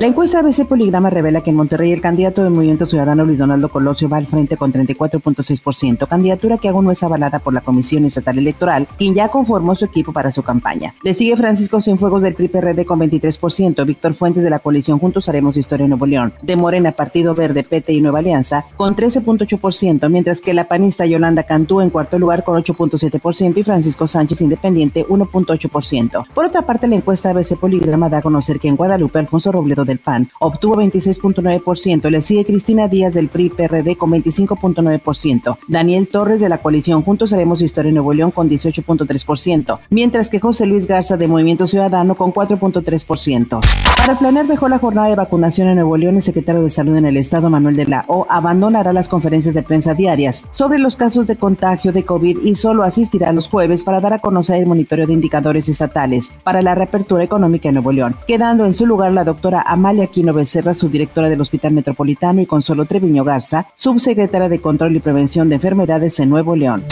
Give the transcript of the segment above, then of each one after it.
La encuesta ABC Poligrama revela que en Monterrey el candidato del Movimiento Ciudadano Luis Donaldo Colosio va al frente con 34.6%, candidatura que aún no es avalada por la Comisión Estatal Electoral, quien ya conformó su equipo para su campaña. Le sigue Francisco Cienfuegos del PRI-PRD con 23%, Víctor Fuentes de la coalición Juntos Haremos Historia en Nuevo León, de Morena Partido Verde, PT y Nueva Alianza con 13.8%, mientras que la panista Yolanda Cantú en cuarto lugar con 8.7% y Francisco Sánchez Independiente 1.8%. Por otra parte, la encuesta ABC Poligrama da a conocer que en Guadalupe Alfonso Robledo del PAN obtuvo 26.9%. Le sigue Cristina Díaz del PRI PRD con 25.9%. Daniel Torres de la coalición Juntos Haremos Historia en Nuevo León con 18.3%. Mientras que José Luis Garza de Movimiento Ciudadano con 4.3%. Para planear mejor la jornada de vacunación en Nuevo León, el secretario de Salud en el Estado, Manuel de la O, abandonará las conferencias de prensa diarias sobre los casos de contagio de COVID y solo asistirá los jueves para dar a conocer el monitoreo de indicadores estatales para la reapertura económica en Nuevo León, quedando en su lugar la doctora Amalia Quino Becerra, subdirectora del Hospital Metropolitano, y Consuelo Treviño Garza, subsecretaria de Control y Prevención de Enfermedades en Nuevo León.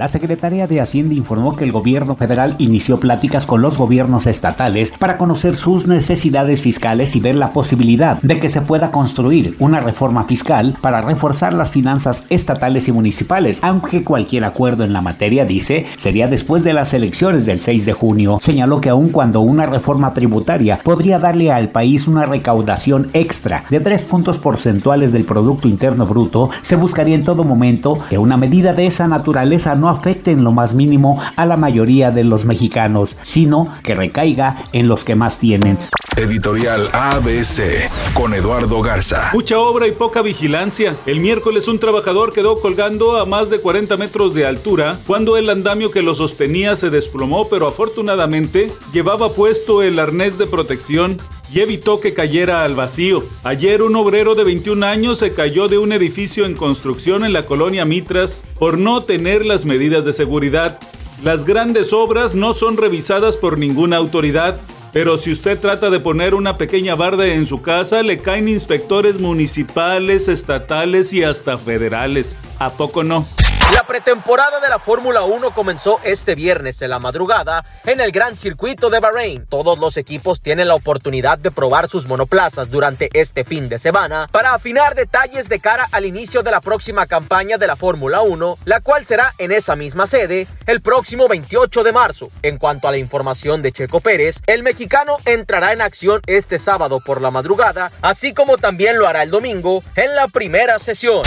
La Secretaría de Hacienda informó que el gobierno federal inició pláticas con los gobiernos estatales para conocer sus necesidades fiscales y ver la posibilidad de que se pueda construir una reforma fiscal para reforzar las finanzas estatales y municipales, aunque cualquier acuerdo en la materia, dice, sería después de las elecciones del 6 de junio. Señaló que aun cuando una reforma tributaria podría darle al país una recaudación extra de tres puntos porcentuales del Producto Interno Bruto, se buscaría en todo momento que una medida de esa naturaleza no afecte en lo más mínimo a la mayoría de los mexicanos, sino que recaiga en los que más tienen. Editorial ABC con Eduardo Garza. Mucha obra y poca vigilancia. El miércoles un trabajador quedó colgando a más de 40 metros de altura cuando el andamio que lo sostenía se desplomó, pero afortunadamente llevaba puesto el arnés de protección y evitó que cayera al vacío. Ayer un obrero de 21 años se cayó de un edificio en construcción en la colonia Mitras por no tener las medidas de seguridad. Las grandes obras no son revisadas por ninguna autoridad, pero si usted trata de poner una pequeña barda en su casa, le caen inspectores municipales, estatales y hasta federales. ¿A poco no? La pretemporada de la Fórmula 1 comenzó este viernes en la madrugada en el Gran Circuito de Bahrein. Todos los equipos tienen la oportunidad de probar sus monoplazas durante este fin de semana para afinar detalles de cara al inicio de la próxima campaña de la Fórmula 1, la cual será en esa misma sede el próximo 28 de marzo. En cuanto a la información de Checo Pérez, el mexicano entrará en acción este sábado por la madrugada, así como también lo hará el domingo en la primera sesión.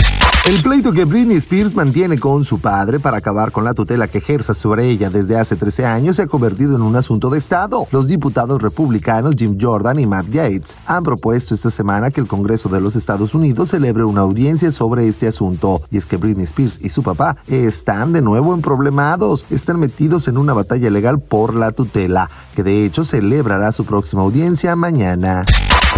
El pleito que Britney Spears mantiene con su padre para acabar con la tutela que ejerza sobre ella desde hace 13 años se ha convertido en un asunto de Estado. Los diputados republicanos Jim Jordan y Matt Yates han propuesto esta semana que el Congreso de los Estados Unidos celebre una audiencia sobre este asunto. Y es que Britney Spears y su papá están de nuevo en problemados, están metidos en una batalla legal por la tutela, que de hecho celebrará su próxima audiencia mañana.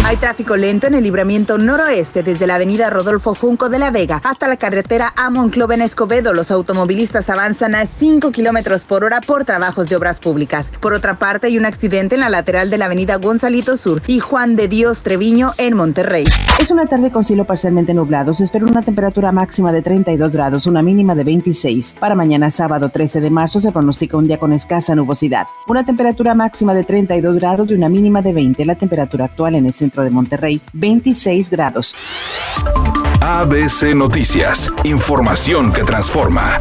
Hay tráfico lento en el libramiento noroeste desde la avenida Rodolfo Junco de la Vega hasta la carretera a Monclova en Escobedo. Los automovilistas avanzan a 5 kilómetros por hora por trabajos de obras públicas. Por otra parte, hay un accidente en la lateral de la avenida Gonzalito Sur y Juan de Dios Treviño en Monterrey. Es una tarde con cielo parcialmente nublado. Se espera una temperatura máxima de 32 grados, una mínima de 26. Para mañana sábado 13 de marzo se pronostica un día con escasa nubosidad. Una temperatura máxima de 32 grados y una mínima de 20. La temperatura actual en el centro de Monterrey, 26 grados. ABC Noticias, información que transforma.